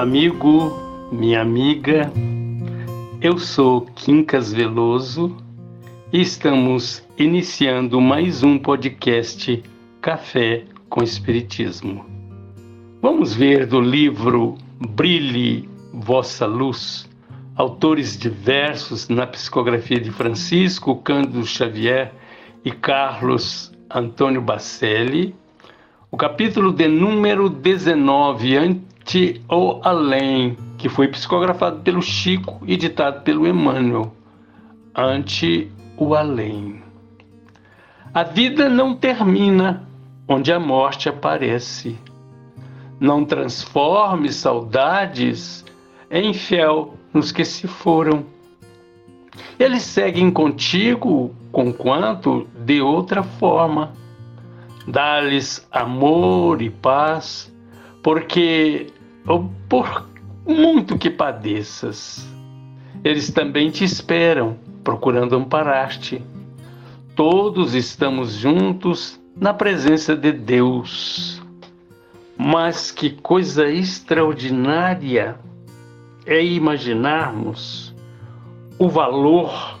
Amigo, minha amiga, eu sou Quincas Veloso e estamos iniciando mais um podcast Café com Espiritismo. Vamos ver do livro Brilhe Vossa Luz, autores diversos na psicografia de Francisco Cândido Xavier e Carlos Antônio Bacelli, o capítulo de número 19, Ante ou Além, que foi psicografado pelo Chico e ditado pelo Emmanuel. Ante o Além. A vida não termina onde a morte aparece. Não transforme saudades em fel nos que se foram. Eles seguem contigo conquanto de outra forma dá-lhes amor e paz, porque por muito que padeças, eles também te esperam, procurando amparar-te. Todos estamos juntos na presença de Deus. Mas que coisa extraordinária é imaginarmos o valor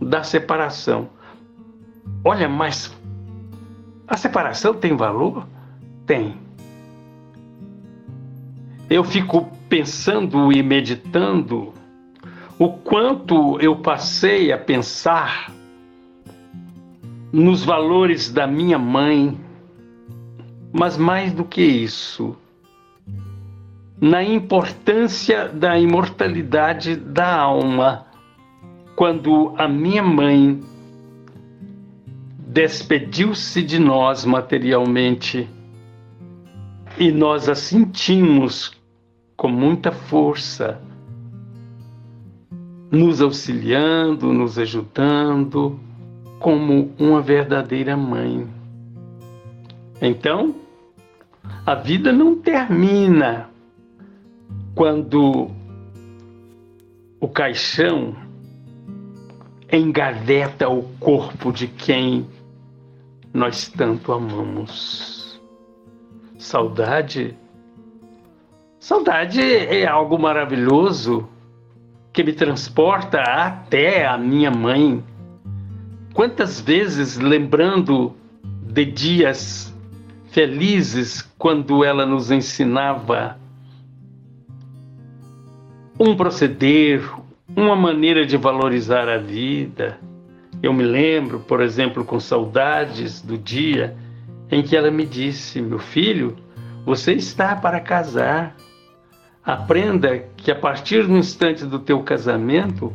da separação. Olha, mas a separação tem valor? Tem. Eu fico pensando e meditando o quanto eu passei a pensar nos valores da minha mãe, mas mais do que isso, na importância da imortalidade da alma, quando a minha mãe despediu-se de nós materialmente e nós a sentimos com muita força, nos auxiliando, nos ajudando, como uma verdadeira mãe. Então, a vida não termina quando o caixão engaveta o corpo de quem nós tanto amamos. Saudade. Saudade é algo maravilhoso que me transporta até a minha mãe. Quantas vezes lembrando de dias felizes quando ela nos ensinava um proceder, uma maneira de valorizar a vida, eu me lembro, por exemplo, com saudades do dia em que ela me disse: Meu filho, você está para casar. Aprenda que a partir do instante do teu casamento,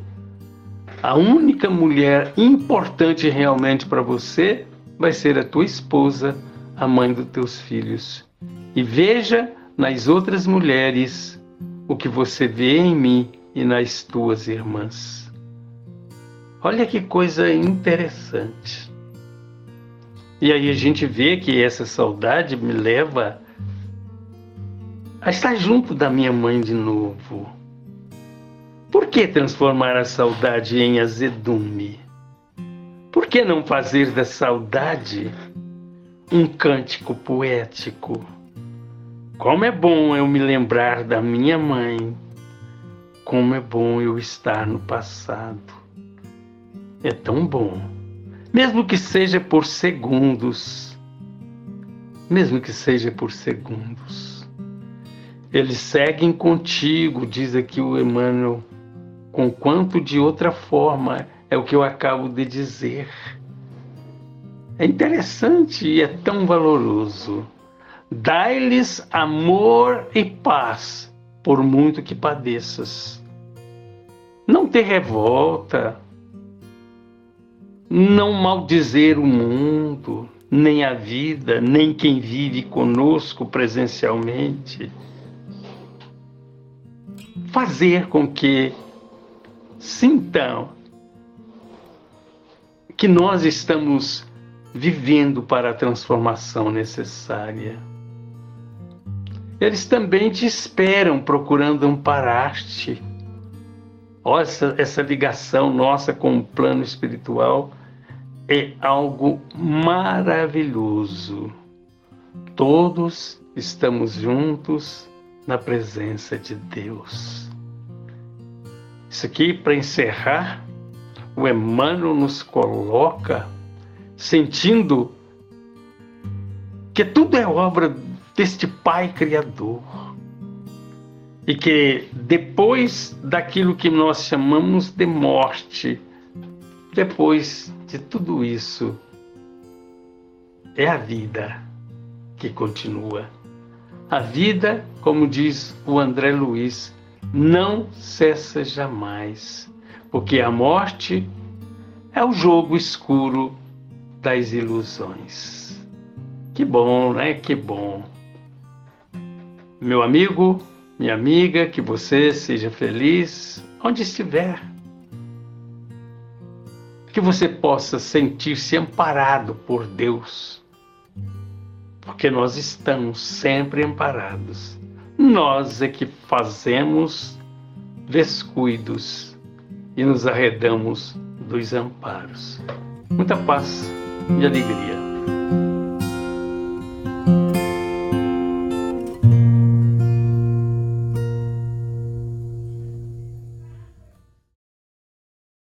a única mulher importante realmente para você vai ser a tua esposa, a mãe dos teus filhos. E veja nas outras mulheres o que você vê em mim e nas tuas irmãs. Olha que coisa interessante. E aí a gente vê que essa saudade me leva a estar junto da minha mãe de novo. Por que transformar a saudade em azedume? Por que não fazer da saudade um cântico poético? Como é bom eu me lembrar da minha mãe, como é bom eu estar no passado é tão bom, mesmo que seja por segundos, mesmo que seja por segundos. Eles seguem contigo, diz aqui o Emmanuel, com quanto de outra forma é o que eu acabo de dizer. É interessante e é tão valoroso. Dai-lhes amor e paz, por muito que padeças. Não te revolta, não maldizer o mundo, nem a vida, nem quem vive conosco presencialmente. Fazer com que sintam que nós estamos vivendo para a transformação necessária. Eles também te esperam procurando amparar-te. Olha essa, essa ligação nossa com o plano espiritual é algo maravilhoso. Todos estamos juntos na presença de Deus. Isso aqui, para encerrar, o Emmanuel nos coloca sentindo que tudo é obra deste Pai Criador. E que depois daquilo que nós chamamos de morte, depois de tudo isso, é a vida que continua. A vida, como diz o André Luiz, não cessa jamais, porque a morte é o jogo escuro das ilusões. Que bom, né? Que bom. Meu amigo, minha amiga, que você seja feliz onde estiver. Que você possa sentir-se amparado por Deus porque nós estamos sempre amparados. Nós é que fazemos descuidos e nos arredamos dos amparos. Muita paz e alegria.